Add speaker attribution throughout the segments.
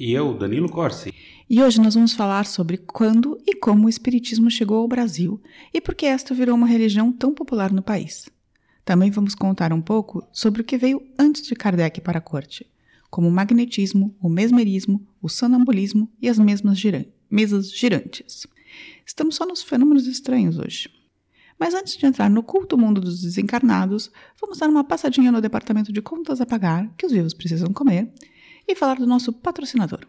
Speaker 1: E eu, Danilo Corsi.
Speaker 2: E hoje nós vamos falar sobre quando e como o Espiritismo chegou ao Brasil e por que esta virou uma religião tão popular no país. Também vamos contar um pouco sobre o que veio antes de Kardec para a corte, como o magnetismo, o mesmerismo, o sonambulismo e as mesmas giran mesas girantes. Estamos só nos fenômenos estranhos hoje. Mas antes de entrar no culto mundo dos desencarnados, vamos dar uma passadinha no departamento de contas a pagar que os vivos precisam comer e falar do nosso patrocinador.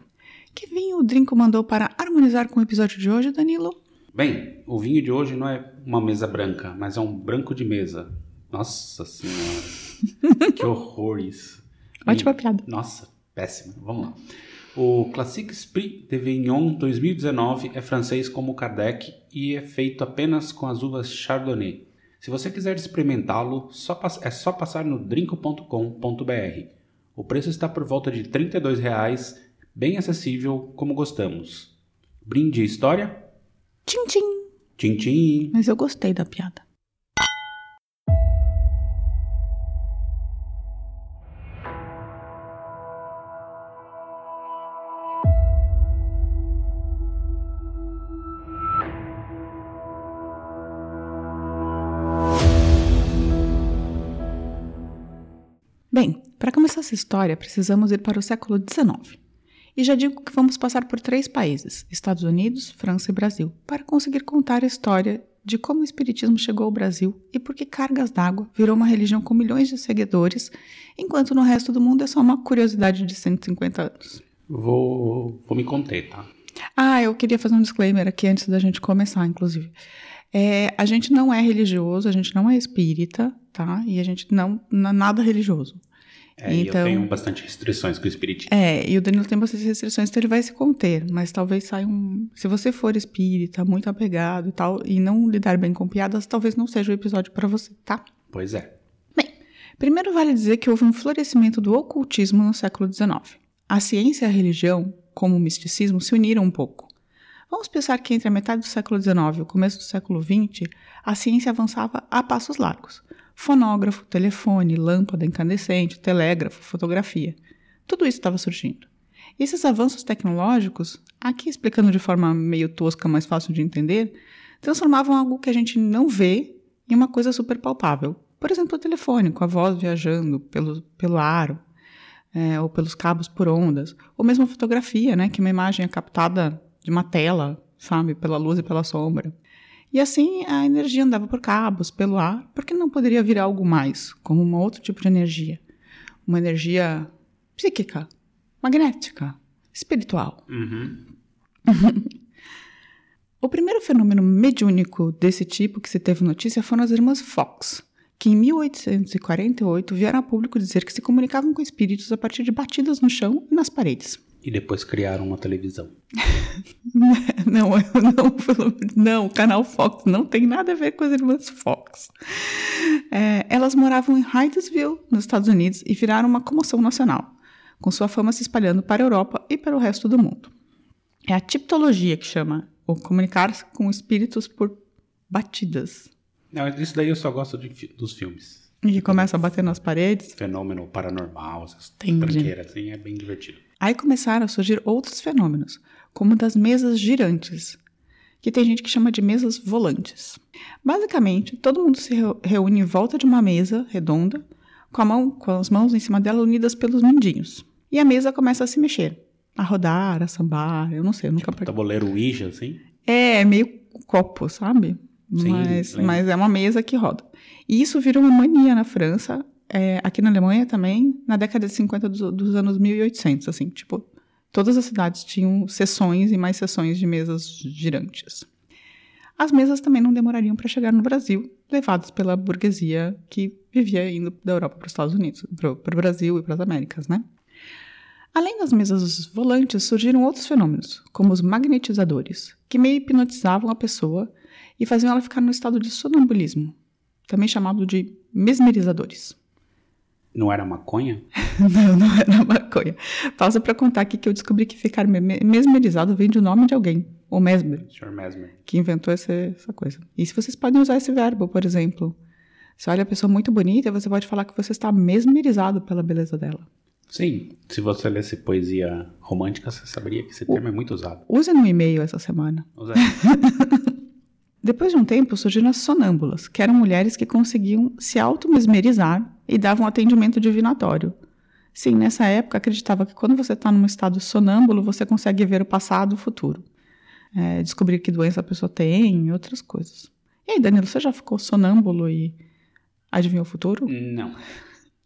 Speaker 2: Que vinho o Drinco mandou para harmonizar com o episódio de hoje, Danilo?
Speaker 1: Bem, o vinho de hoje não é uma mesa branca, mas é um branco de mesa. Nossa senhora. que horror isso.
Speaker 2: Ótima piada.
Speaker 1: Nossa, péssimo. Vamos lá. O Classique Esprit de Vignon 2019 é francês como Kardec e é feito apenas com as uvas Chardonnay. Se você quiser experimentá-lo, é só passar no drinco.com.br. O preço está por volta de R$ 32,00, bem acessível como gostamos. Brinde história?
Speaker 2: Tchim, tchim.
Speaker 1: Tchim, tchim.
Speaker 2: Mas eu gostei da piada. Bem, para começar essa história, precisamos ir para o século XIX. E já digo que vamos passar por três países: Estados Unidos, França e Brasil, para conseguir contar a história de como o Espiritismo chegou ao Brasil e por que Cargas d'Água virou uma religião com milhões de seguidores, enquanto no resto do mundo é só uma curiosidade de 150 anos.
Speaker 1: Vou, vou me conter, tá?
Speaker 2: Ah, eu queria fazer um disclaimer aqui antes da gente começar, inclusive. É, a gente não é religioso, a gente não é espírita, tá? E a gente não, não é nada religioso.
Speaker 1: É, então, eu tenho bastante restrições com o espiritismo.
Speaker 2: É, e o Danilo tem bastante restrições, então ele vai se conter, mas talvez saia um. Se você for espírita, muito apegado e tal, e não lidar bem com piadas, talvez não seja o episódio para você, tá?
Speaker 1: Pois é.
Speaker 2: Bem, primeiro vale dizer que houve um florescimento do ocultismo no século XIX. A ciência e a religião, como o misticismo, se uniram um pouco. Vamos pensar que entre a metade do século XIX e o começo do século XX, a ciência avançava a passos largos. Fonógrafo, telefone, lâmpada incandescente, telégrafo, fotografia. Tudo isso estava surgindo. Esses avanços tecnológicos, aqui explicando de forma meio tosca, mais fácil de entender, transformavam algo que a gente não vê em uma coisa super palpável. Por exemplo, o telefone, com a voz viajando pelo, pelo aro, é, ou pelos cabos por ondas, ou mesmo a fotografia, né, que uma imagem é captada de uma tela, sabe, pela luz e pela sombra. E assim a energia andava por cabos, pelo ar, porque não poderia vir algo mais, como um outro tipo de energia. Uma energia psíquica, magnética, espiritual.
Speaker 1: Uhum.
Speaker 2: o primeiro fenômeno mediúnico desse tipo que se teve notícia foram as irmãs Fox, que em 1848 vieram a público dizer que se comunicavam com espíritos a partir de batidas no chão e nas paredes.
Speaker 1: E depois criaram uma televisão.
Speaker 2: não, não, não, o canal Fox não tem nada a ver com as irmãs Fox. É, elas moravam em Hydesville, nos Estados Unidos, e viraram uma comoção nacional, com sua fama se espalhando para a Europa e para o resto do mundo. É a tipologia que chama o comunicar-se com espíritos por batidas.
Speaker 1: Não, isso daí eu só gosto de, dos filmes.
Speaker 2: E começa a bater nas paredes.
Speaker 1: Fenômeno paranormal, essas tranqueiras assim, é bem divertido.
Speaker 2: Aí começaram a surgir outros fenômenos, como das mesas girantes, que tem gente que chama de mesas volantes. Basicamente, todo mundo se reúne em volta de uma mesa redonda, com, a mão, com as mãos em cima dela unidas pelos mindinhos. E a mesa começa a se mexer, a rodar, a sambar, eu não sei, eu nunca...
Speaker 1: Tipo, tabuleiro Ouija, assim?
Speaker 2: É, meio copo, sabe? Sim, mas, mas é uma mesa que roda. E isso virou uma mania na França, é, aqui na Alemanha também, na década de 50 dos, dos, anos 1800, assim, tipo, todas as cidades tinham sessões e mais sessões de mesas girantes. As mesas também não demorariam para chegar no Brasil, levadas pela burguesia que vivia indo da Europa para os Estados Unidos, para o Brasil e para as Américas, né? Além das mesas volantes, surgiram outros fenômenos, como os magnetizadores, que meio hipnotizavam a pessoa e faziam ela ficar no estado de sonambulismo, também chamado de mesmerizadores.
Speaker 1: Não era maconha?
Speaker 2: não, não era maconha. Pausa para contar aqui que eu descobri que ficar me- mesmerizado vem do nome de alguém, o Mesmer,
Speaker 1: Sr. Mesmer.
Speaker 2: que inventou essa, essa coisa. E se vocês podem usar esse verbo, por exemplo, se olha a pessoa muito bonita, você pode falar que você está mesmerizado pela beleza dela.
Speaker 1: Sim, se você lesse poesia romântica, você saberia que esse termo é muito usado.
Speaker 2: Use no e-mail essa semana.
Speaker 1: Usa-
Speaker 2: Depois de um tempo, surgiram as sonâmbulas, que eram mulheres que conseguiam se auto-mesmerizar e davam atendimento divinatório. Sim, nessa época acreditava que quando você está num estado sonâmbulo, você consegue ver o passado e o futuro. É, descobrir que doença a pessoa tem outras coisas. E aí, Danilo, você já ficou sonâmbulo e adivinhou o futuro?
Speaker 1: Não,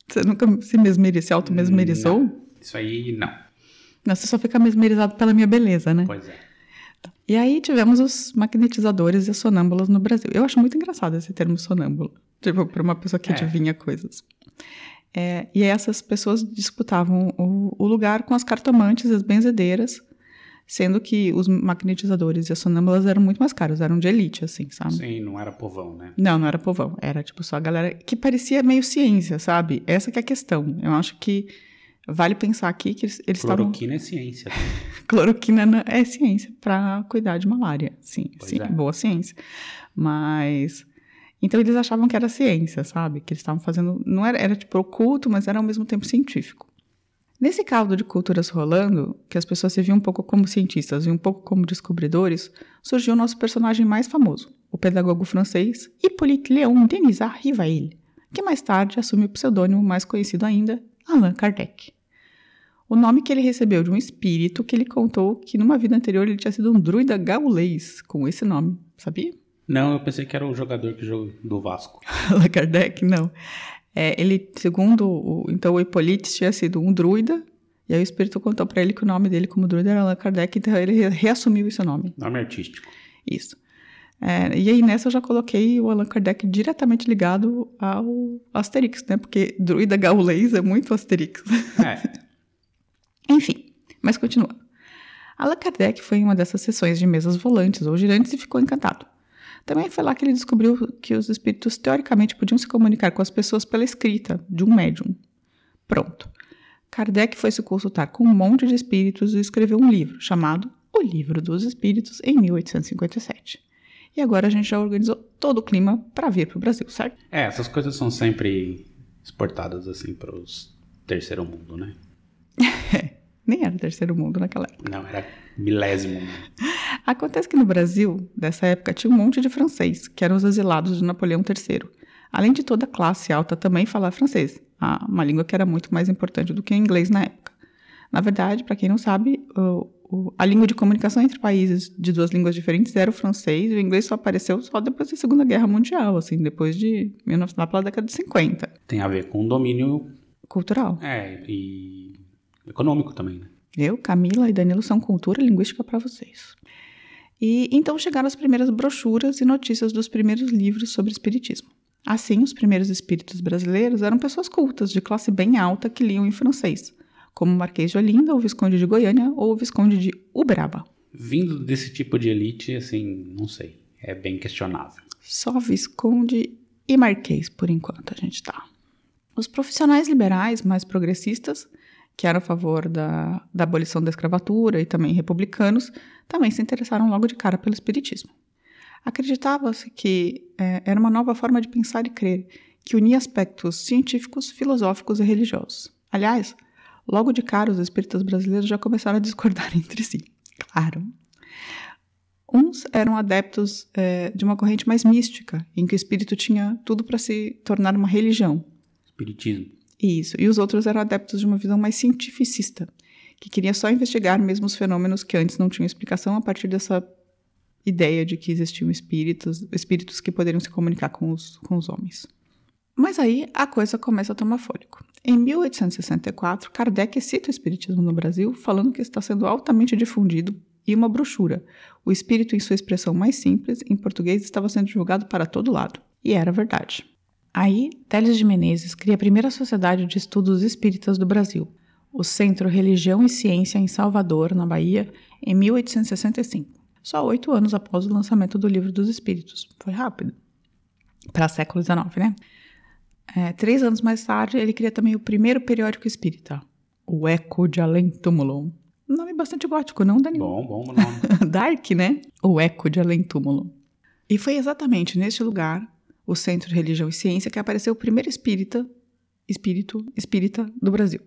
Speaker 2: Você nunca se mesmerizou, se auto-mesmerizou?
Speaker 1: Isso aí não.
Speaker 2: Não, você só fica mesmerizado pela minha beleza, né?
Speaker 1: Pois é.
Speaker 2: E aí tivemos os magnetizadores e as sonâmbulas no Brasil. Eu acho muito engraçado esse termo sonâmbulo. Tipo, para uma pessoa que
Speaker 1: É.
Speaker 2: adivinha coisas. É, e essas pessoas disputavam o, o lugar com as cartomantes e as benzedeiras, sendo que os magnetizadores e as sonâmbulas eram muito mais caros, eram de elite, assim, sabe?
Speaker 1: Sim, não era povão, né?
Speaker 2: Não, não era povão. Era, tipo, só a galera que parecia meio ciência, sabe? Essa que é a questão. Eu acho que vale pensar aqui que eles eles estavam...
Speaker 1: Cloroquina é ciência.
Speaker 2: Cloroquina na- é ciência para cuidar de malária. Sim,
Speaker 1: Pois
Speaker 2: sim,
Speaker 1: é.
Speaker 2: boa ciência. Mas. Então eles achavam que era ciência, sabe? Que eles estavam fazendo. Não era, era tipo oculto, mas era ao mesmo tempo científico. Nesse caldo de culturas rolando, que as pessoas se viam um pouco como cientistas e um pouco como descobridores, surgiu o nosso personagem mais famoso, o pedagogo francês Hippolyte Léon Denis Rivail, que mais tarde assume o pseudônimo mais conhecido ainda, Allan Kardec. O nome que ele recebeu de um espírito que ele contou que numa vida anterior ele tinha sido um druida gaulês com esse nome, sabia?
Speaker 1: Não, eu pensei que era o jogador que jogou do Vasco.
Speaker 2: Allan Kardec, não. É, ele, segundo o, então o Hippolyte tinha sido um druida, e aí o espírito contou pra ele que o nome dele como druida era Allan Kardec, então ele re- reassumiu esse nome.
Speaker 1: Nome artístico.
Speaker 2: Isso. É, e aí nessa eu já coloquei o Allan Kardec diretamente ligado ao Asterix, né? Porque druida gaulês é muito Asterix.
Speaker 1: É,
Speaker 2: Enfim, mas continuando. Allan Kardec foi em uma dessas sessões de mesas volantes ou girantes e ficou encantado. Também foi lá que ele descobriu que os espíritos teoricamente podiam se comunicar com as pessoas pela escrita de um médium. Pronto. Kardec foi se consultar com um monte de espíritos e escreveu um livro chamado O Livro dos Espíritos em 1857. E agora a gente já organizou todo o clima para vir para o Brasil, certo?
Speaker 1: é, essas coisas são sempre exportadas assim para os terceiro mundo, né?
Speaker 2: Nem era terceiro mundo naquela época.
Speaker 1: Não, era milésimo mundo.
Speaker 2: Acontece que no Brasil, dessa época, tinha um monte de francês, que eram os exilados de Napoleão III. Além de toda a classe alta também falar francês, uma língua que era muito mais importante do que o inglês na época. Na verdade, para quem não sabe, o- o- a língua de comunicação entre países de duas línguas diferentes era o francês, e o inglês só apareceu só depois da Segunda Guerra Mundial, assim, depois de 19, lá pela década de 50.
Speaker 1: Tem a ver com o domínio,
Speaker 2: Cultural.
Speaker 1: é, e econômico também, né?
Speaker 2: Eu, Camila e Danilo são cultura linguística para vocês. E então chegaram as primeiras brochuras e notícias dos primeiros livros sobre espiritismo. Assim, os primeiros espíritos brasileiros eram pessoas cultas, de classe bem alta, que liam em francês, como o Marquês de Olinda, o Visconde de Goiânia ou o Visconde de Uberaba.
Speaker 1: Vindo desse tipo de elite, assim, não sei, é bem questionável.
Speaker 2: Só Visconde e Marquês, por enquanto, a gente tá. Os profissionais liberais mais progressistas, que eram a favor da, da abolição da escravatura e também republicanos, também se interessaram logo de cara pelo espiritismo. Acreditava-se que eh, era uma nova forma de pensar e crer, que unia aspectos científicos, filosóficos e religiosos. Aliás, logo de cara os espíritas brasileiros já começaram a discordar entre si. Claro, Uns eram adeptos eh, de uma corrente mais mística, em que o espírito tinha tudo para se tornar uma religião.
Speaker 1: Espiritismo.
Speaker 2: Isso. E os outros eram adeptos de uma visão mais cientificista, que queria só investigar mesmo os fenômenos que antes não tinham explicação a partir dessa ideia de que existiam espíritos, espíritos que poderiam se comunicar com os, com os homens. Mas aí a coisa começa a tomar fôlego. Em 1864, Kardec cita o espiritismo no Brasil, falando que está sendo altamente difundido e uma brochura. O espírito, em sua expressão mais simples, em português, estava sendo divulgado para todo lado. E era verdade. Aí, Teles de Menezes cria a primeira sociedade de estudos espíritas do Brasil, o Centro Religião e Ciência em Salvador, na Bahia, em 1865. só oito anos após o lançamento do Livro dos Espíritos. Foi rápido. Para século XIX, né? É, três anos mais tarde, ele cria também o primeiro periódico espírita, o Eco de Além Túmulo. Nome bastante gótico, não, Danilo?
Speaker 1: Bom, bom nome.
Speaker 2: Dark, né? O Eco de Além Túmulo. E foi exatamente neste lugar, o Centro de Religião e Ciência, que apareceu o primeiro espírita, espírito espírita do Brasil.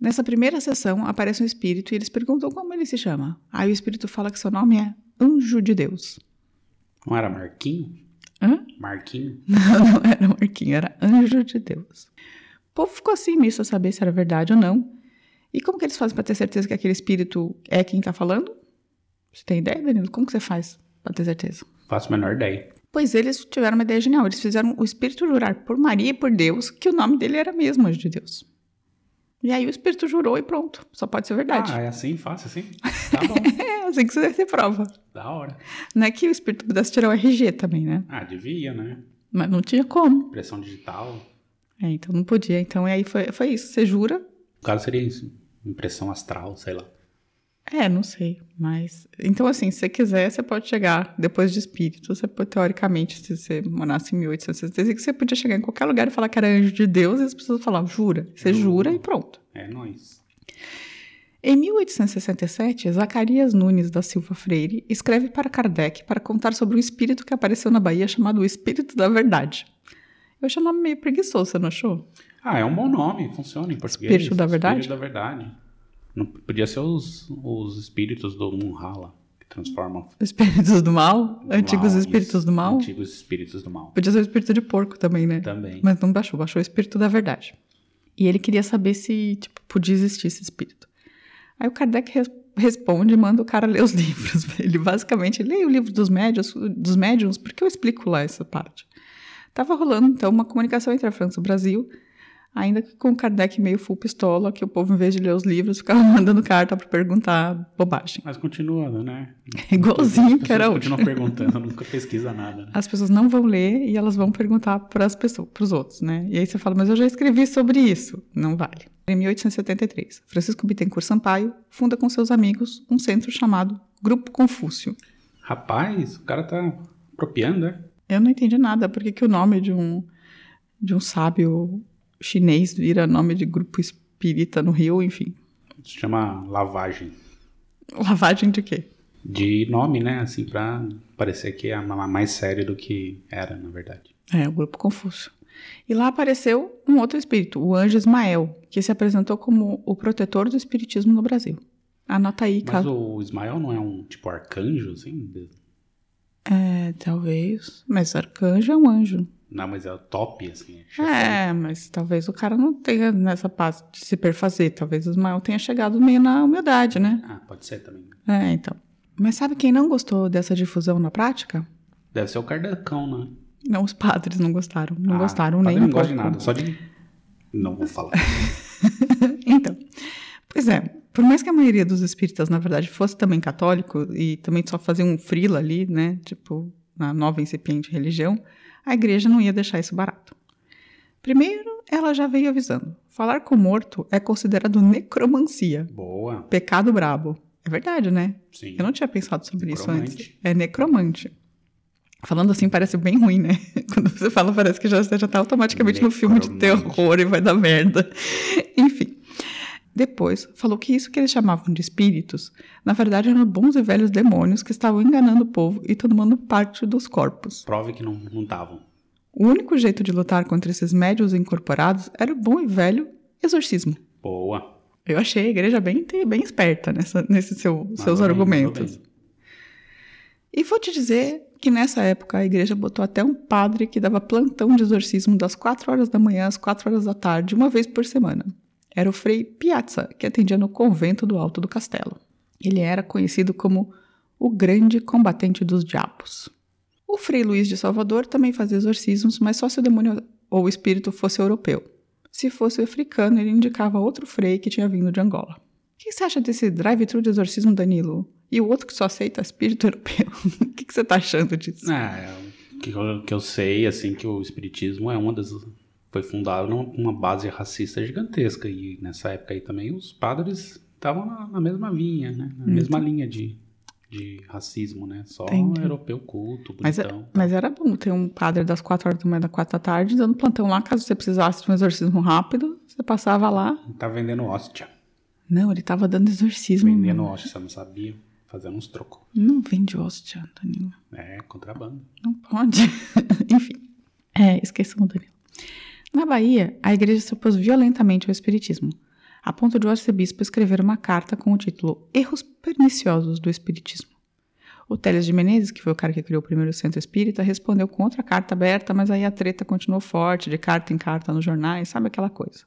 Speaker 2: Nessa primeira sessão aparece um espírito e eles perguntam como ele se chama. Aí o espírito fala que seu nome é Anjo de Deus.
Speaker 1: Não era Marquinho?
Speaker 2: Hã?
Speaker 1: Marquinho?
Speaker 2: Não, não era Marquinho, era Anjo de Deus. O povo ficou assim, meio sem saber se era verdade ou não. E como que eles fazem para ter certeza que aquele espírito é quem tá falando? Você tem ideia, Danilo? Como que você faz para ter certeza?
Speaker 1: Faço a menor ideia.
Speaker 2: Pois eles tiveram uma ideia genial. Eles fizeram o espírito jurar por Maria e por Deus que o nome dele era mesmo Anjo de Deus. E aí o espírito jurou e pronto. Só pode ser verdade.
Speaker 1: Ah, é assim? Fácil assim? Tá bom.
Speaker 2: É assim que você você prova.
Speaker 1: da hora.
Speaker 2: Não é que o espírito pudesse tirar o RG também, né?
Speaker 1: Ah, devia, né?
Speaker 2: Mas não tinha como.
Speaker 1: Impressão digital.
Speaker 2: É, então não podia. Então aí foi, foi isso. Você jura?
Speaker 1: O caso seria isso. Impressão astral, sei lá.
Speaker 2: É, não sei. Mas. Então, assim, se você quiser, você pode chegar depois de espírito. Você pode, teoricamente, se você morasse em 1865, você podia chegar em qualquer lugar e falar que era anjo de Deus e as pessoas falavam, jura. Você jura e pronto.
Speaker 1: É nóis.
Speaker 2: Em 1867, Zacarias Nunes da Silva Freire escreve para Kardec para contar sobre um espírito que apareceu na Bahia chamado o Espírito da Verdade. Eu achei o nome meio preguiçoso, você não achou?
Speaker 1: Ah, é um bom nome, funciona em português.
Speaker 2: Espírito da verdade?
Speaker 1: Espírito da verdade. Não, podia ser os, os espíritos do Munhala, que transformam.
Speaker 2: Espíritos do mal?
Speaker 1: o
Speaker 2: Antigos
Speaker 1: mal,
Speaker 2: espíritos
Speaker 1: isso.
Speaker 2: do mal?
Speaker 1: Antigos espíritos do mal.
Speaker 2: Podia ser o espírito de porco também, né?
Speaker 1: Também.
Speaker 2: Mas não baixou, baixou o espírito da verdade. E ele queria saber se, tipo, podia existir esse espírito. Aí o Kardec res- responde e manda o cara ler os livros. Ele basicamente leia o livro dos médios, dos médiums, porque eu explico lá essa parte. Tava rolando, então, uma comunicação entre a França e o Brasil, ainda que com o Kardec meio full pistola, que o povo, em vez de ler os livros, ficava mandando carta para perguntar bobagem.
Speaker 1: Mas continua, né?
Speaker 2: Igualzinho que era hoje.
Speaker 1: continuam perguntando, nunca pesquisa nada. Né?
Speaker 2: As pessoas não vão ler e elas vão perguntar para as pessoas, para os outros, né? E aí você fala, mas eu já escrevi sobre isso. Não vale. Em 1873, Francisco Bittencourt Sampaio funda com seus amigos um centro chamado Grupo Confúcio.
Speaker 1: Rapaz, o cara tá apropriando, né?
Speaker 2: Eu não entendi nada, por que, que o nome de um, de um sábio chinês vira nome de grupo espírita no Rio, enfim.
Speaker 1: Se chama lavagem.
Speaker 2: Lavagem de quê?
Speaker 1: De nome, né? Assim, pra parecer que é ma- mais sério do que era, na verdade.
Speaker 2: É, o Grupo Confúcio. E lá apareceu um outro espírito, o anjo Ismael, que se apresentou como o protetor do espiritismo no Brasil. Anota aí,
Speaker 1: Mas
Speaker 2: caso.
Speaker 1: o Ismael não é um tipo arcanjo, assim?
Speaker 2: É, talvez. Mas arcanjo é um anjo.
Speaker 1: Não, mas é o top, assim. chefão.
Speaker 2: É, mas talvez o cara não tenha nessa parte de se perfazer. Talvez o Ismael tenha chegado meio na humildade, né?
Speaker 1: Ah, pode ser também.
Speaker 2: É, então. Mas sabe quem não gostou dessa difusão na prática?
Speaker 1: Deve ser o Kardecão, né?
Speaker 2: Não, os padres não gostaram. Não
Speaker 1: Ah,
Speaker 2: gostaram nem um
Speaker 1: não gosta de nada, só de... Não vou falar.
Speaker 2: Então, pois é, por mais que a maioria dos espíritas, na verdade, fosse também católico e também só fazia um frila ali, né, tipo, na nova incipiente religião, a igreja não ia deixar isso barato. Primeiro, ela já veio avisando. Falar com o morto é considerado necromancia,
Speaker 1: Boa.
Speaker 2: pecado brabo. É verdade, né?
Speaker 1: Sim.
Speaker 2: Eu não tinha pensado sobre isso
Speaker 1: Necromante.
Speaker 2: antes. É necromante. Falando assim parece bem ruim, né? Quando você fala, parece que já, você já tá automaticamente no filme de
Speaker 1: Necromante.
Speaker 2: terror e vai dar merda. Enfim. Depois, falou que isso que eles chamavam de espíritos, na verdade eram bons e velhos demônios que estavam enganando o povo e tomando parte dos corpos.
Speaker 1: Prove que não estavam.
Speaker 2: O único jeito de lutar contra esses médios incorporados era o bom e velho exorcismo.
Speaker 1: Boa.
Speaker 2: Eu achei a igreja bem, bem esperta nesses seu, seus
Speaker 1: bem,
Speaker 2: argumentos. E vou te dizer que nessa época a igreja botou até um padre que dava plantão de exorcismo das 4 horas da manhã às 4 horas da tarde, uma vez por semana. Era o Frei Piazza, que atendia no convento do Alto do Castelo. Ele era conhecido como o grande combatente dos diabos. O Frei Luiz de Salvador também fazia exorcismos, mas só se o demônio ou o espírito fosse europeu. Se fosse africano, ele indicava outro frei que tinha vindo de Angola. O que você acha desse drive-thru de exorcismo, Danilo? E o outro que só aceita espírito europeu? o que você tá achando disso?
Speaker 1: Ah, o que eu, que eu sei, assim, que o espiritismo é uma das... Foi fundado numa uma base racista gigantesca. E nessa época aí também os padres estavam na, na mesma linha, né? Na mesma linha de... de racismo, né? Só
Speaker 2: Entendi.
Speaker 1: europeu culto,
Speaker 2: Mas, é-
Speaker 1: bonitão.
Speaker 2: mas era bom ter um padre das 4 horas da manhã, da 4 da tarde, dando plantão lá, caso você precisasse de um exorcismo rápido, você passava lá.
Speaker 1: Tá vendendo hóstia.
Speaker 2: Não, ele tava dando exorcismo.
Speaker 1: Vendendo
Speaker 2: mano.
Speaker 1: hóstia, você não sabia. Fazendo uns trocos.
Speaker 2: Não vende hóstia, Danilo.
Speaker 1: É, contrabando.
Speaker 2: Não pode. Enfim. É, esqueçam, Danilo. Na Bahia, a igreja se opôs violentamente ao espiritismo, a ponto de o arcebispo escrever uma carta com o título Erros Perniciosos do Espiritismo. O Teles de Menezes, que foi o cara que criou o primeiro centro espírita, respondeu com outra carta aberta, mas aí a treta continuou forte, de carta em carta nos jornais, sabe aquela coisa.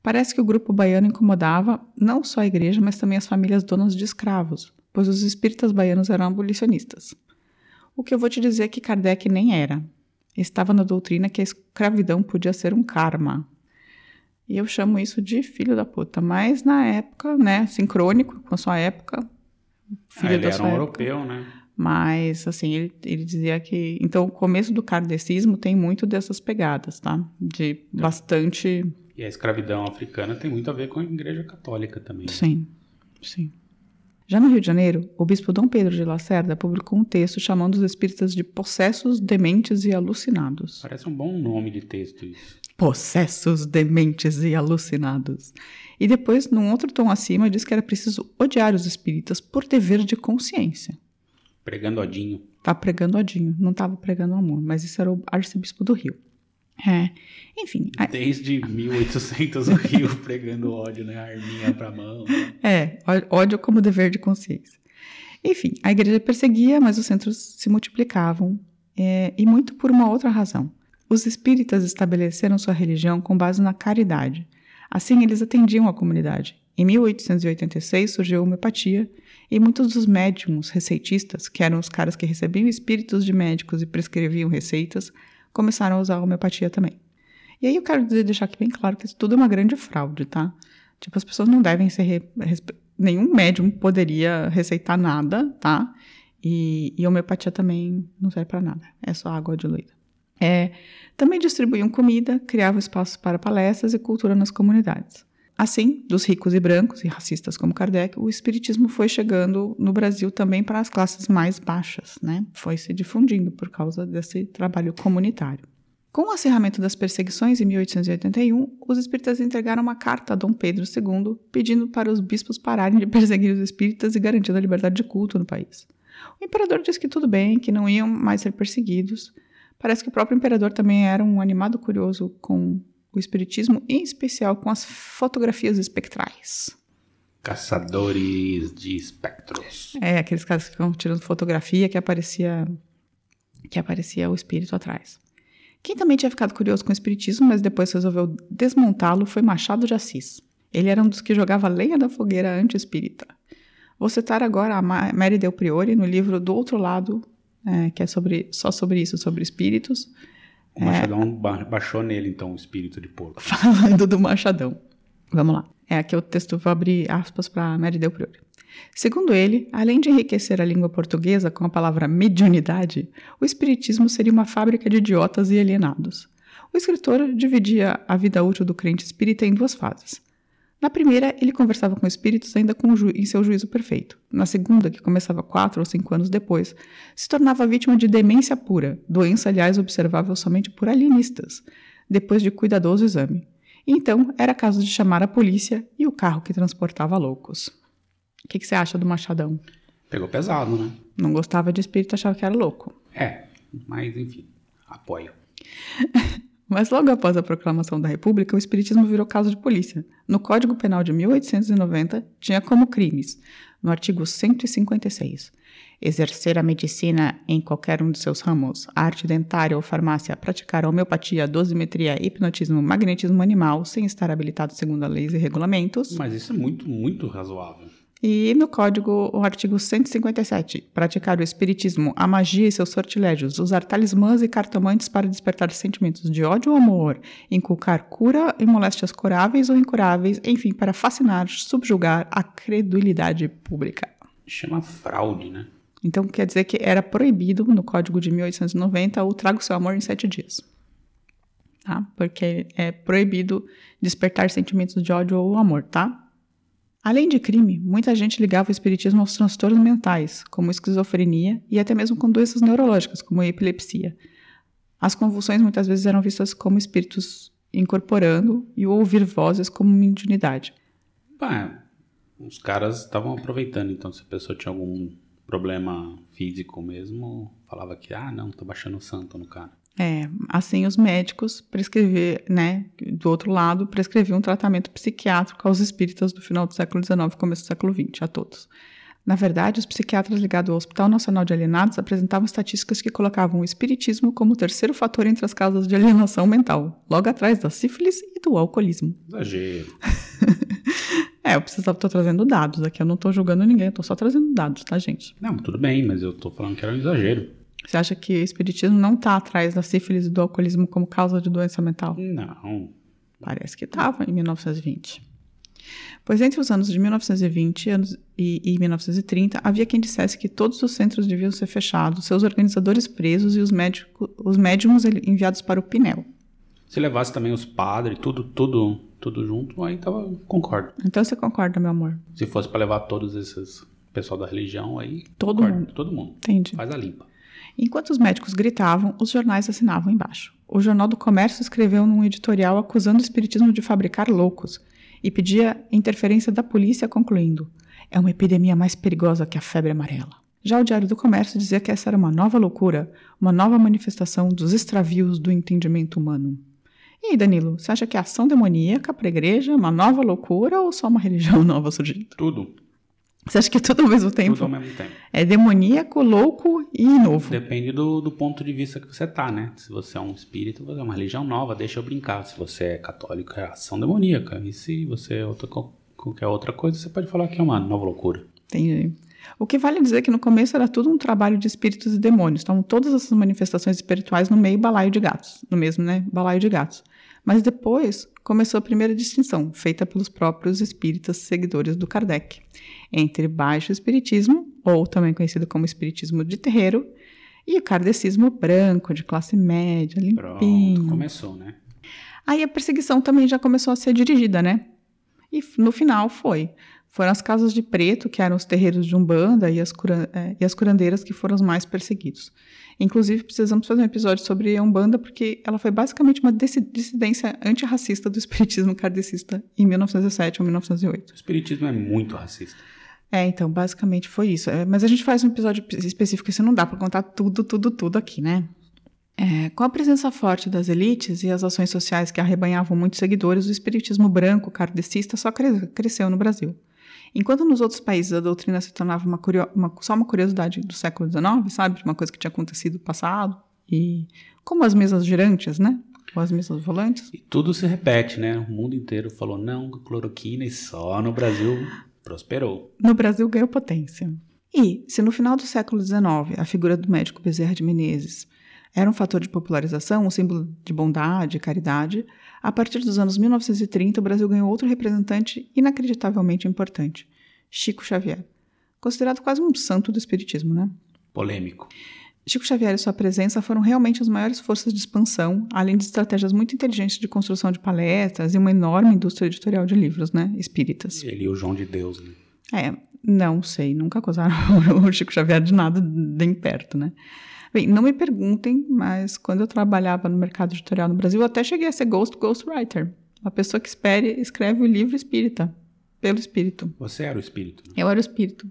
Speaker 2: Parece que o grupo baiano incomodava não só a igreja, mas também as famílias donas de escravos, pois os espíritas baianos eram abolicionistas. O que eu vou te dizer é que Kardec nem era. Estava na doutrina que a escravidão podia ser um karma. E eu chamo isso de filho da puta. Mas na época, né, sincrônico com a sua época, filho
Speaker 1: ah, ele
Speaker 2: da
Speaker 1: era um
Speaker 2: época.
Speaker 1: europeu, né?
Speaker 2: Mas, assim, ele, ele dizia que. Então, o começo do kardecismo tem muito dessas pegadas, tá? De bastante.
Speaker 1: E a escravidão africana tem muito a ver com a igreja católica também.
Speaker 2: Sim, sim. Já no Rio de Janeiro, o bispo Dom Pedro de Lacerda publicou um texto chamando os espíritas de possessos, dementes e alucinados.
Speaker 1: Parece um bom nome de texto isso.
Speaker 2: Possessos, dementes e alucinados. E depois, num outro tom acima, diz que era preciso odiar os espíritas por dever de consciência.
Speaker 1: Pregando odinho.
Speaker 2: Tá pregando odinho, não tava pregando amor, mas isso era o arcebispo do Rio. É, enfim, a-
Speaker 1: Desde 1800 o Rio pregando ódio, né? A arminha pra mão.
Speaker 2: É, ódio como dever de consciência. Enfim, a igreja perseguia, mas os centros se multiplicavam, é, e muito por uma outra razão. Os espíritas estabeleceram sua religião com base na caridade. Assim, eles atendiam a comunidade. Em 1886 surgiu a homeopatia, e muitos dos médiums receitistas, que eram os caras que recebiam espíritos de médicos e prescreviam receitas, começaram a usar a homeopatia também. E aí eu quero dizer, deixar aqui bem claro que isso tudo é uma grande fraude, tá? Tipo, as pessoas não devem ser. re- Nenhum médium poderia receitar nada, tá? E, e homeopatia também não serve para nada. É só água diluída. É, também distribuíam comida, criavam espaços para palestras e cultura nas comunidades. Assim, dos ricos e brancos e racistas como Kardec, o espiritismo foi chegando no Brasil também para as classes mais baixas, né? Foi se difundindo por causa desse trabalho comunitário. Com o acerramento das perseguições em 1881, os espíritas entregaram uma carta a Dom Pedro II pedindo para os bispos pararem de perseguir os espíritas e garantindo a liberdade de culto no país. O imperador disse que tudo bem, que não iam mais ser perseguidos. Parece que o próprio imperador também era um animado curioso com o espiritismo, em especial com as fotografias espectrais.
Speaker 1: Caçadores de espectros.
Speaker 2: É, aqueles caras que ficam tirando fotografia que aparecia que aparecia o espírito atrás. Quem também tinha ficado curioso com o espiritismo, mas depois resolveu desmontá-lo, foi Machado de Assis. Ele era um dos que jogava lenha da fogueira anti-espírita. Vou citar agora a Ma- Mary Del Priore no livro Do Outro Lado, é, que é sobre, só sobre isso, sobre espíritos,
Speaker 1: O Machadão ba- baixou nele, então, o espírito de porco.
Speaker 2: falando do Machadão. Vamos lá. É aqui o texto, vou abrir aspas para Mary Del Priore. Segundo ele, além de enriquecer a língua portuguesa com a palavra mediunidade, o espiritismo seria uma fábrica de idiotas e alienados. O escritor dividia a vida útil do crente espírita em duas fases. Na primeira, ele conversava com espíritos ainda com em seu juízo perfeito. Na segunda, que começava quatro ou cinco anos depois, se tornava vítima de demência pura, doença, aliás, observável somente por alienistas, depois de cuidadoso exame. Então, era caso de chamar a polícia e o carro que transportava loucos. O que, que você acha do Machadão?
Speaker 1: Pegou pesado, né?
Speaker 2: Não gostava de espírito, achava que era louco.
Speaker 1: É, mas enfim, apoio.
Speaker 2: Mas logo após a proclamação da República, o espiritismo virou caso de polícia. No Código Penal de 1890, tinha como crimes, no artigo 156, exercer a medicina em qualquer um de seus ramos, arte dentária ou farmácia, praticar homeopatia, dosimetria, hipnotismo, magnetismo animal, sem estar habilitado segundo as leis e regulamentos.
Speaker 1: Mas isso é muito, muito razoável.
Speaker 2: E no código, o artigo 157, praticar o espiritismo, a magia e seus sortilégios, usar talismãs e cartomantes para despertar sentimentos de ódio ou amor, inculcar cura e moléstias curáveis ou incuráveis, enfim, para fascinar, subjugar a credulidade pública.
Speaker 1: Chama fraude, né?
Speaker 2: Então, quer dizer que era proibido, no código de 1890, o trago seu amor em sete dias. Tá? Porque é proibido despertar sentimentos de ódio ou amor, tá? Além de crime, muita gente ligava o espiritismo aos transtornos mentais, como esquizofrenia e até mesmo com doenças neurológicas, como epilepsia. As convulsões muitas vezes eram vistas como espíritos incorporando e ouvir vozes como mediunidade.
Speaker 1: Pá, os caras estavam aproveitando, então se a pessoa tinha algum problema físico mesmo, falava que, ah, não, tô baixando o santo no cara.
Speaker 2: É, assim os médicos prescrever, né, do outro lado, prescreviam um tratamento psiquiátrico aos espíritas do final do século XIX, começo do século XX, a todos. Na verdade, os psiquiatras ligados ao Hospital Nacional de Alienados apresentavam estatísticas que colocavam o espiritismo como o terceiro fator entre as causas de alienação mental, logo atrás da sífilis e do alcoolismo.
Speaker 1: Exagero.
Speaker 2: É, eu precisava, tô trazendo dados aqui, eu não tô julgando ninguém, eu tô só trazendo dados, tá, gente?
Speaker 1: Não, tudo bem, mas eu tô falando que era um exagero.
Speaker 2: Você acha que o espiritismo não tá atrás da sífilis e do alcoolismo como causa de doença mental?
Speaker 1: Não.
Speaker 2: Parece que estava em 1920. Pois entre os anos de 1920 anos e, e 1930, havia quem dissesse que todos os centros deviam ser fechados, seus organizadores presos e os, médico, os médiums enviados para o Pinel.
Speaker 1: Se levasse também os padres, tudo, tudo, tudo junto, aí tava, concordo.
Speaker 2: Então você concorda, meu amor?
Speaker 1: Se fosse para levar todos esses pessoal da religião, aí
Speaker 2: Todo
Speaker 1: concordo,
Speaker 2: mundo.
Speaker 1: todo mundo.
Speaker 2: Entendi.
Speaker 1: Faz a limpa.
Speaker 2: Enquanto os médicos gritavam, os jornais assinavam embaixo. O Jornal do Comércio escreveu num editorial acusando o espiritismo de fabricar loucos e pedia interferência da polícia, concluindo: é uma epidemia mais perigosa que a febre amarela. Já o Diário do Comércio dizia que essa era uma nova loucura, uma nova manifestação dos extravios do entendimento humano. E aí, Danilo, você acha que a ação demoníaca para a igreja é uma nova loucura ou só uma religião nova surgindo?
Speaker 1: Tudo.
Speaker 2: Você acha que é tudo ao mesmo tempo?
Speaker 1: Tudo ao mesmo tempo.
Speaker 2: É demoníaco, louco e novo.
Speaker 1: Depende do, do ponto de vista que você tá, né? Se você é um espírito, você é uma religião nova, deixa eu brincar. Se você é católico, é ação demoníaca. E se você é outra, qualquer outra coisa, você pode falar que é uma nova loucura.
Speaker 2: Entendi. O que vale dizer que no começo era tudo um trabalho de espíritos e demônios. Estavam todas essas manifestações espirituais no meio balaio de gatos. No mesmo, né? Balaio de gatos. Mas depois começou a primeira distinção, feita pelos próprios espíritas seguidores do Kardec, entre baixo espiritismo, ou também conhecido como espiritismo de terreiro, e o kardecismo branco, de classe média, limpinho.
Speaker 1: Pronto, começou, né?
Speaker 2: Aí a perseguição também já começou a ser dirigida, né? E no final foi. Foram as casas de preto, que eram os terreiros de Umbanda, e as, é, e as curandeiras que foram os mais perseguidos. Inclusive, precisamos fazer um episódio sobre a Umbanda, porque ela foi basicamente uma dissidência antirracista do espiritismo kardecista em 1907 ou 1908.
Speaker 1: O espiritismo é muito racista.
Speaker 2: É, então, basicamente foi isso. É, mas a gente faz um episódio específico, isso não dá para contar tudo, tudo, tudo aqui, né? É, com a presença forte das elites e as ações sociais que arrebanhavam muitos seguidores, o espiritismo branco kardecista só cre cresceu no Brasil. Enquanto nos outros países a doutrina se tornava uma uma, só uma curiosidade do século XIX, sabe? Uma coisa que tinha acontecido no passado. E como as mesas girantes, né? Ou as mesas volantes.
Speaker 1: E tudo se repete, né? O mundo inteiro falou não, cloroquina e só no Brasil prosperou.
Speaker 2: No Brasil ganhou potência. E, se no final do século XIX a figura do médico Bezerra de Menezes era um fator de popularização, um símbolo de bondade e caridade, a partir dos anos 1930 o Brasil ganhou outro representante inacreditavelmente importante, Chico Xavier. Considerado quase um santo do espiritismo, né?
Speaker 1: Polêmico.
Speaker 2: Chico Xavier e sua presença foram realmente as maiores forças de expansão, além de estratégias muito inteligentes de construção de palestras e uma enorme indústria editorial de livros, né? Espíritas.
Speaker 1: Ele e o João de Deus, né?
Speaker 2: É, não sei, nunca acusaram o Chico Xavier de nada bem perto, né? Bem, não me perguntem, mas quando eu trabalhava no mercado editorial no Brasil, eu até cheguei a ser ghost ghostwriter. Uma pessoa que espere, escreve o livro espírita, pelo espírito.
Speaker 1: Você era o espírito. Né?
Speaker 2: Eu era o espírito.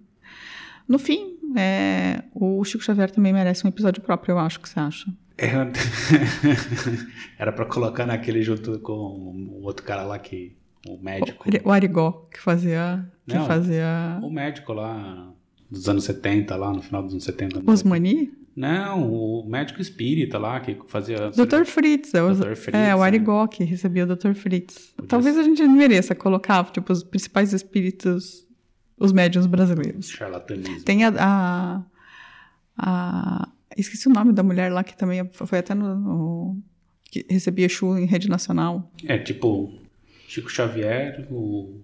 Speaker 2: No fim, é, o Chico Xavier também merece um episódio próprio, eu acho. que você acha?
Speaker 1: É, era para colocar naquele junto com o outro cara lá que o médico.
Speaker 2: O Arigó, que fazia. Que
Speaker 1: Não,
Speaker 2: fazia.
Speaker 1: O médico lá dos anos 70, lá no final dos anos 70.
Speaker 2: Osmani?
Speaker 1: Não, o médico espírita lá que fazia.
Speaker 2: Dr. Fritz, é o,
Speaker 1: Dr. Fritz,
Speaker 2: é, o. Arigó que recebia o Dr. Fritz.
Speaker 1: Podia
Speaker 2: Talvez a gente mereça colocar, tipo, os principais espíritos, os médiums brasileiros.
Speaker 1: Charlatanismo.
Speaker 2: Tem a, a, a- Esqueci o nome da mulher lá que também foi até no. no- que recebia Exu em rede nacional.
Speaker 1: É tipo Chico Xavier, o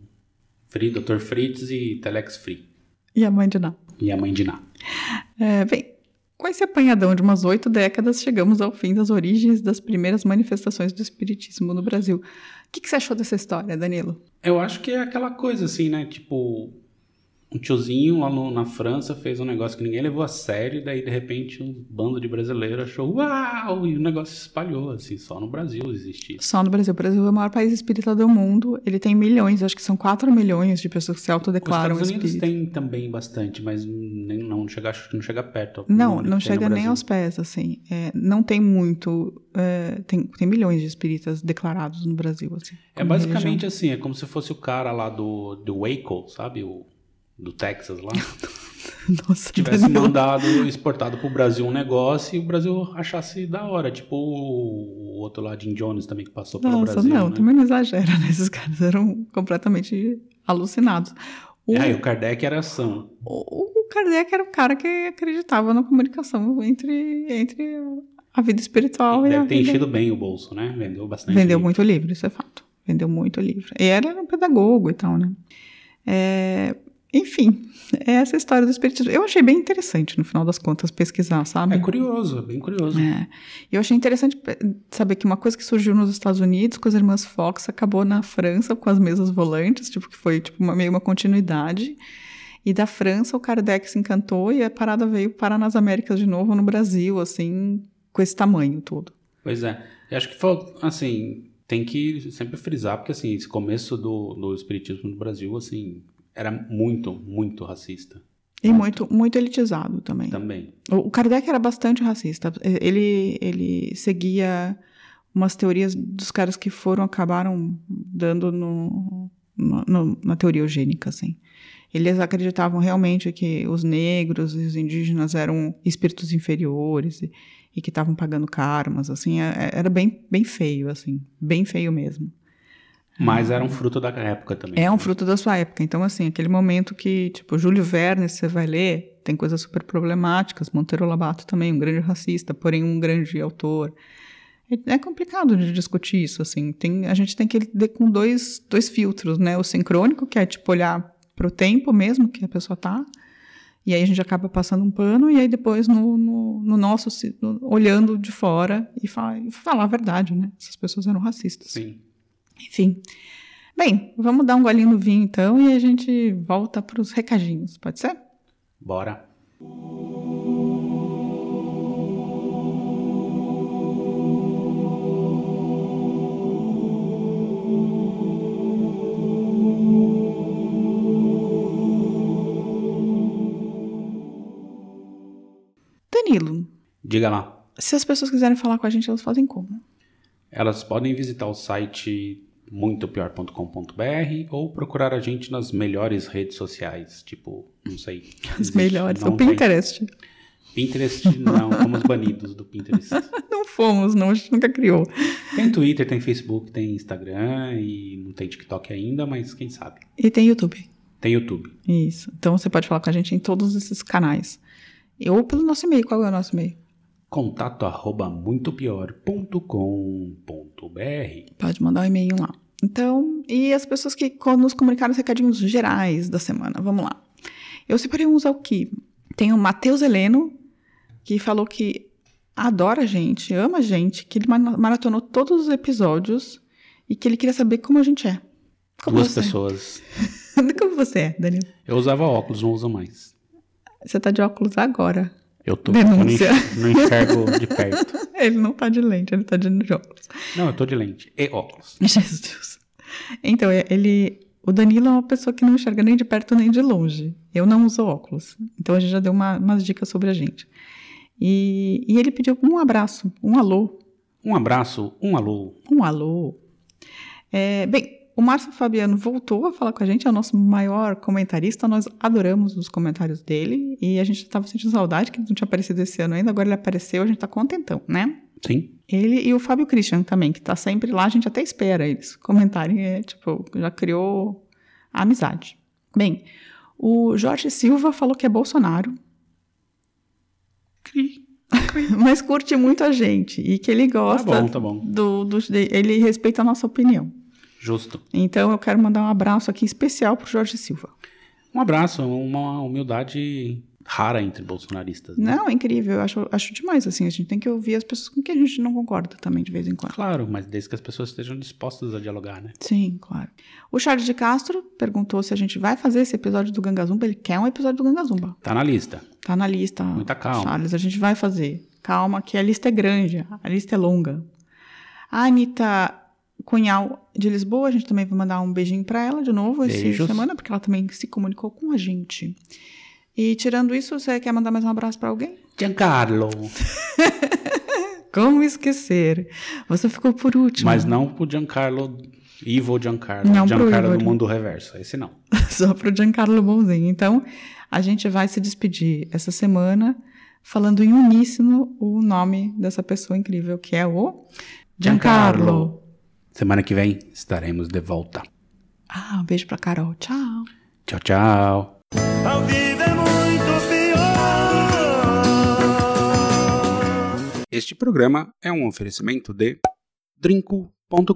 Speaker 1: Free, Dr. Fritz e Telex Free.
Speaker 2: E a mãe de Ná.
Speaker 1: E a mãe de Ná.
Speaker 2: É, bem, Com esse apanhadão de umas oito décadas, chegamos ao fim das origens das primeiras manifestações do espiritismo no Brasil. O que, que você achou dessa história, Danilo?
Speaker 1: Eu acho que é aquela coisa assim, né? Tipo, um tiozinho lá no- na França fez um negócio que ninguém levou a sério, e daí de repente um bando de brasileiros achou uau! E o negócio se espalhou, assim, só no Brasil existe isso.
Speaker 2: Só no Brasil. O Brasil é o maior país espírita do mundo. Ele tem milhões, acho que são 4 milhões de pessoas que se
Speaker 1: Os
Speaker 2: autodeclaram
Speaker 1: Estados Unidos
Speaker 2: espírita.
Speaker 1: tem também bastante, mas nem, não, chega, não chega perto.
Speaker 2: Não, não chega nem aos pés, assim. É, não tem muito. é, tem, tem milhões de espíritas declarados no Brasil, assim.
Speaker 1: É basicamente
Speaker 2: religião.
Speaker 1: assim, é como se fosse o cara lá do, do Waco, sabe? O, do Texas lá.
Speaker 2: Nossa,
Speaker 1: tivesse
Speaker 2: Danilo.
Speaker 1: mandado exportado pro Brasil um negócio e o Brasil achasse da hora. Tipo o outro lá, Jim Jones, também que passou pelo
Speaker 2: Nossa,
Speaker 1: Brasil.
Speaker 2: não,
Speaker 1: né?
Speaker 2: também não exagera, né? Esses caras eram completamente alucinados. O,
Speaker 1: Ah, e o Kardec era ação.
Speaker 2: o, o Kardec era o cara que acreditava na comunicação entre, entre a vida espiritual
Speaker 1: Ele
Speaker 2: e a
Speaker 1: deve ter
Speaker 2: vida...
Speaker 1: enchido bem o bolso, né? Vendeu bastante.
Speaker 2: Vendeu
Speaker 1: livro.
Speaker 2: muito livro, isso é fato. Vendeu muito livro. E era um pedagogo e tal, né? É, enfim, é essa história do espiritismo. Eu achei bem interessante, no final das contas, pesquisar, sabe?
Speaker 1: É curioso, é bem curioso.
Speaker 2: É. Eu achei interessante pe- saber que uma coisa que surgiu nos Estados Unidos com as irmãs Fox acabou na França com as mesas volantes, tipo, que foi tipo, uma, meio uma continuidade. E da França o Kardec se encantou e a parada veio parar nas Américas de novo, no Brasil, assim, com esse tamanho todo.
Speaker 1: Pois é. Eu acho que assim, tem que sempre frisar, porque assim, esse começo do, do espiritismo no Brasil, assim, era muito, muito racista.
Speaker 2: E muito, muito elitizado também.
Speaker 1: Também.
Speaker 2: O Kardec era bastante racista. Ele, ele seguia umas teorias dos caras que foram, acabaram dando no- no- na teoria eugênica, assim. Eles acreditavam realmente que os negros e os indígenas eram espíritos inferiores e, e que estavam pagando karmas, assim. É- Era bem, bem feio, assim. Bem feio mesmo.
Speaker 1: Mas era um fruto da época também.
Speaker 2: É um fruto da sua época. Então, assim, aquele momento que, tipo, Júlio Verne, você vai ler, tem coisas super problemáticas. Monteiro Lobato também, um grande racista, porém um grande autor. É- É complicado de discutir isso, assim. Tem, a gente tem que lidar com dois, dois filtros, né? O sincrônico, que é, tipo, olhar pro tempo mesmo que a pessoa tá. E aí a gente acaba passando um pano, e aí depois no, no, no nosso, no- olhando de fora e, e falar a verdade, né? Essas pessoas eram racistas.
Speaker 1: Sim.
Speaker 2: Enfim. Bem, vamos dar um golinho no vinho então e a gente volta para os recadinhos, pode ser?
Speaker 1: Bora.
Speaker 2: Danilo,
Speaker 1: Diga lá.
Speaker 2: se as pessoas quiserem falar com a gente, elas fazem como?
Speaker 1: Elas podem visitar o site muitopior.com.br ou procurar a gente nas melhores redes sociais, tipo, não sei.
Speaker 2: As melhores.
Speaker 1: não
Speaker 2: o
Speaker 1: tem-
Speaker 2: Pinterest.
Speaker 1: Pinterest não, fomos banidos do Pinterest.
Speaker 2: Não fomos, não, a gente nunca criou.
Speaker 1: Tem Twitter, tem Facebook, tem Instagram e não tem TikTok ainda, mas quem sabe.
Speaker 2: E tem YouTube.
Speaker 1: Tem YouTube.
Speaker 2: Isso. Então você pode falar com a gente em todos esses canais. Ou pelo nosso e-mail. Qual é o nosso e-mail?
Speaker 1: Contato arroba muitopior.com.br
Speaker 2: Pode mandar um e-mail lá. Então, e as pessoas que nos comunicaram os recadinhos gerais da semana. Vamos lá. Eu separei uns aqui. Tem o Matheus Heleno, que falou que adora a gente, ama a gente, que ele ma- maratonou todos os episódios e que ele queria saber como a gente é. Como
Speaker 1: Duas
Speaker 2: você
Speaker 1: pessoas.
Speaker 2: é. como você é, Danilo?
Speaker 1: Eu usava óculos, não uso mais.
Speaker 2: Você tá de óculos agora.
Speaker 1: Eu tô
Speaker 2: Denúncia.
Speaker 1: eu não enx- não enxergo de perto.
Speaker 2: Ele não tá de lente, ele tá de óculos.
Speaker 1: Não, eu tô de lente. E óculos.
Speaker 2: Jesus. Então, é- ele. O Danilo é uma pessoa que não enxerga nem de perto nem de longe. Eu não uso óculos. Então a gente já deu uma- umas dicas sobre a gente. E, e ele pediu um abraço, um alô.
Speaker 1: Um abraço, um alô.
Speaker 2: Um alô. É, bem, o Márcio Fabiano voltou a falar com a gente, é o nosso maior comentarista. Nós adoramos os comentários dele e a gente estava sentindo saudade que ele não tinha aparecido esse ano ainda. Agora ele apareceu, a gente tá contentão, né?
Speaker 1: Sim.
Speaker 2: Ele e o Fábio Christian também, que tá sempre lá, a gente até espera eles comentarem, é, tipo, já criou a amizade. Bem, o Jorge Silva falou que é Bolsonaro,
Speaker 1: Cri.
Speaker 2: mas curte muito a gente e que ele
Speaker 1: Tá
Speaker 2: gosta
Speaker 1: bom, tá bom.
Speaker 2: do, do- ele respeita a nossa opinião.
Speaker 1: Justo.
Speaker 2: Então eu quero mandar um abraço aqui especial pro Jorge Silva.
Speaker 1: Um abraço, uma humildade rara entre bolsonaristas. Né?
Speaker 2: Não, é incrível. Eu acho, acho demais, assim. A gente tem que ouvir as pessoas com quem a gente não concorda também, de vez em quando.
Speaker 1: Claro, mas desde que as pessoas estejam dispostas a dialogar, né?
Speaker 2: Sim, claro. O Charles de Castro perguntou se a gente vai fazer esse episódio do Gangazumba. Ele quer um episódio do Gangazumba.
Speaker 1: Tá na lista.
Speaker 2: Tá na lista.
Speaker 1: Muita calma.
Speaker 2: Charles, a gente vai fazer. Calma, que a lista é grande, a lista é longa. A Anitta Cunhal de Lisboa, a gente também vai mandar um beijinho para ela de novo essa semana, porque ela também se comunicou com a gente. E tirando isso, você quer mandar mais um abraço para alguém?
Speaker 1: Giancarlo.
Speaker 2: Como esquecer? Você ficou por último.
Speaker 1: Mas não pro Giancarlo, Ivo Giancarlo.
Speaker 2: Não
Speaker 1: Giancarlo do mundo reverso. Esse não.
Speaker 2: Só pro Giancarlo Bonzinho. Então, a gente vai se despedir essa semana falando em uníssono o nome dessa pessoa incrível, que é o Giancarlo.
Speaker 1: Semana que vem estaremos de volta.
Speaker 2: Ah, um beijo pra Carol. Tchau.
Speaker 1: Tchau, tchau.
Speaker 3: É.
Speaker 1: Este programa é um oferecimento de drinco.com.br